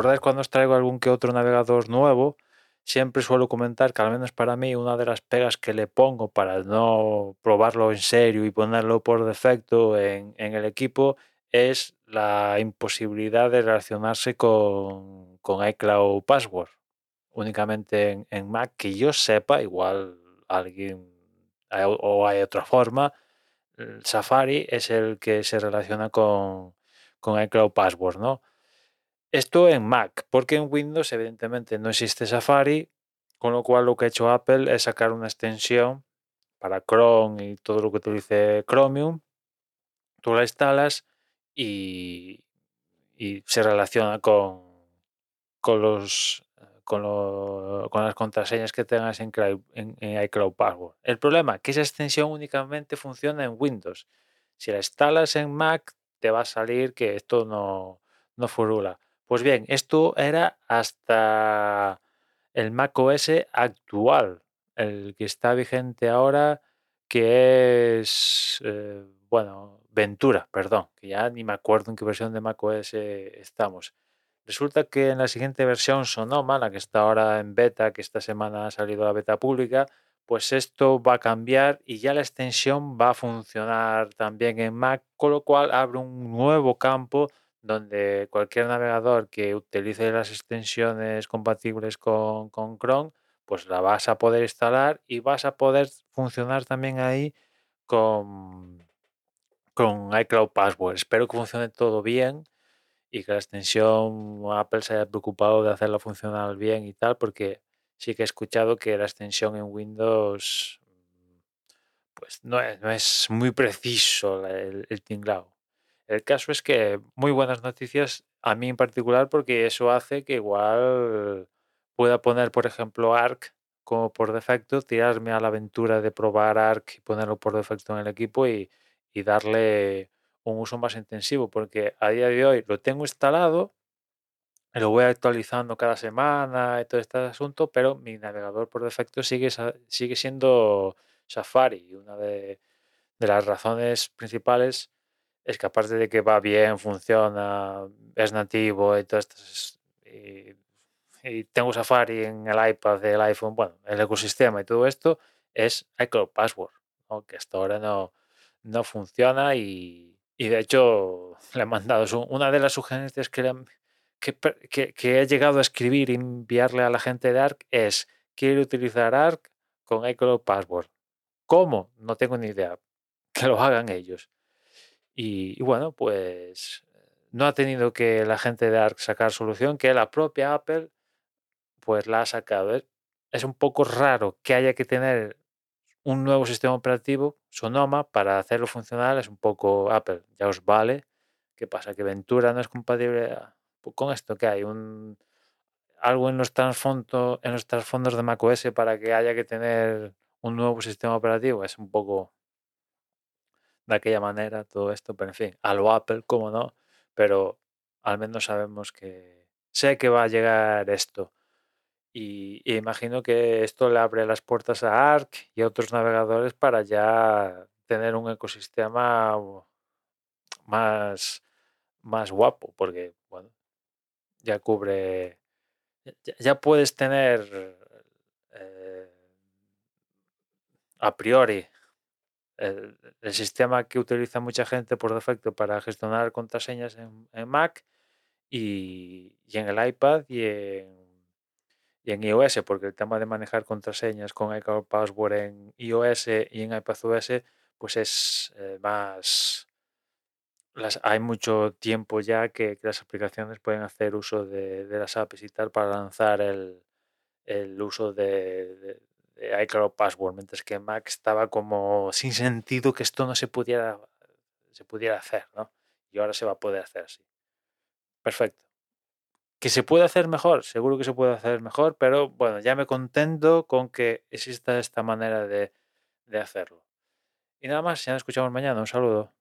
acordáis cuando os traigo algún que otro navegador nuevo, siempre suelo comentar que al menos para mí una de las pegas que le pongo para no probarlo en serio y ponerlo por defecto en, el equipo es la imposibilidad de relacionarse con, con iCloud Password. Únicamente en, Mac, que yo sepa, igual alguien o hay otra forma, Safari es el que se relaciona con, con iCloud Password, ¿no? Esto en Mac, porque en Windows evidentemente no existe Safari, con lo cual lo que ha hecho Apple es sacar una extensión para Chrome y todo lo que utilice Chromium. Tú la instalas y, se relaciona con, con los con, las contraseñas que tengas en, en, iCloud Password. El problema es que esa extensión únicamente funciona en Windows. Si la instalas en Mac, te va a salir que esto no, no furula. Pues bien, esto era hasta el Mac OS actual, el que está vigente ahora, que es, eh, bueno, Ventura, perdón, que ya ni me acuerdo en qué versión de Mac OS estamos. Resulta que en la siguiente versión Sonoma, la que está ahora en beta, que esta semana ha salido la beta pública, pues esto va a cambiar y ya la extensión va a funcionar también en Mac, con lo cual abre un nuevo campo donde cualquier navegador que utilice las extensiones compatibles con, Chrome, pues la vas a poder instalar y vas a poder funcionar también ahí con, con iCloud Password. Espero que funcione todo bien y que la extensión Apple se haya preocupado de hacerla funcionar bien y tal, porque sí que he escuchado que la extensión en Windows pues no es, muy preciso el, el tinglado. El caso es que muy buenas noticias a mí en particular porque eso hace que igual pueda poner, por ejemplo, ARC como por defecto, tirarme a la aventura de probar ARC y ponerlo por defecto en el equipo y, darle un uso más intensivo porque a día de hoy lo tengo instalado, lo voy actualizando cada semana y todo este asunto, pero mi navegador por defecto sigue, sigue siendo Safari. Una de, de las razones principales es que aparte de que va bien, funciona, es nativo y todo esto, y, tengo Safari en el iPad, el iPhone, bueno, el ecosistema y todo esto, es iCloud Password, que hasta ahora no, no funciona y, de hecho le he mandado una de las sugerencias que, que, que, he llegado a escribir y enviarle a la gente de ARC es, quiero utilizar ARC con iCloud Password. ¿Cómo? No tengo ni idea. Que lo hagan ellos. Y, bueno, pues no ha tenido que la gente de ARC sacar solución, que la propia Apple pues la ha sacado. Es, un poco raro que haya que tener un nuevo sistema operativo, Sonoma, para hacerlo funcionar. Es un poco Apple, ya os vale. ¿Qué pasa? Que Ventura no es compatible pues, con esto, que hay un algo en los en los trasfondos de macOS para que haya que tener un nuevo sistema operativo. Es un poco de aquella manera todo esto, pero en fin, a lo Apple, como no, pero al menos sabemos que sé que va a llegar esto. Y, imagino que esto le abre las puertas a Arc y a otros navegadores para ya tener un ecosistema más, más guapo, porque bueno, ya cubre, ya, puedes tener eh, a priori el, sistema que utiliza mucha gente por defecto para gestionar contraseñas en, Mac y, en el iPad y en, iOS, porque el tema de manejar contraseñas con iCloud Password en iOS y en iPadOS, pues es eh, más... Las, hay mucho tiempo ya que, las aplicaciones pueden hacer uso de, las apps y tal para lanzar el, uso de, iCloud Password, mientras que Mac estaba como sin sentido que esto no se pudiera, se pudiera hacer, ¿no? Y ahora se va a poder hacer así. Perfecto. ¿Que se puede hacer mejor? Seguro que se puede hacer mejor, pero bueno, ya me contento con que exista esta manera de, de hacerlo. Y nada más, ya nos escuchamos mañana. Un saludo.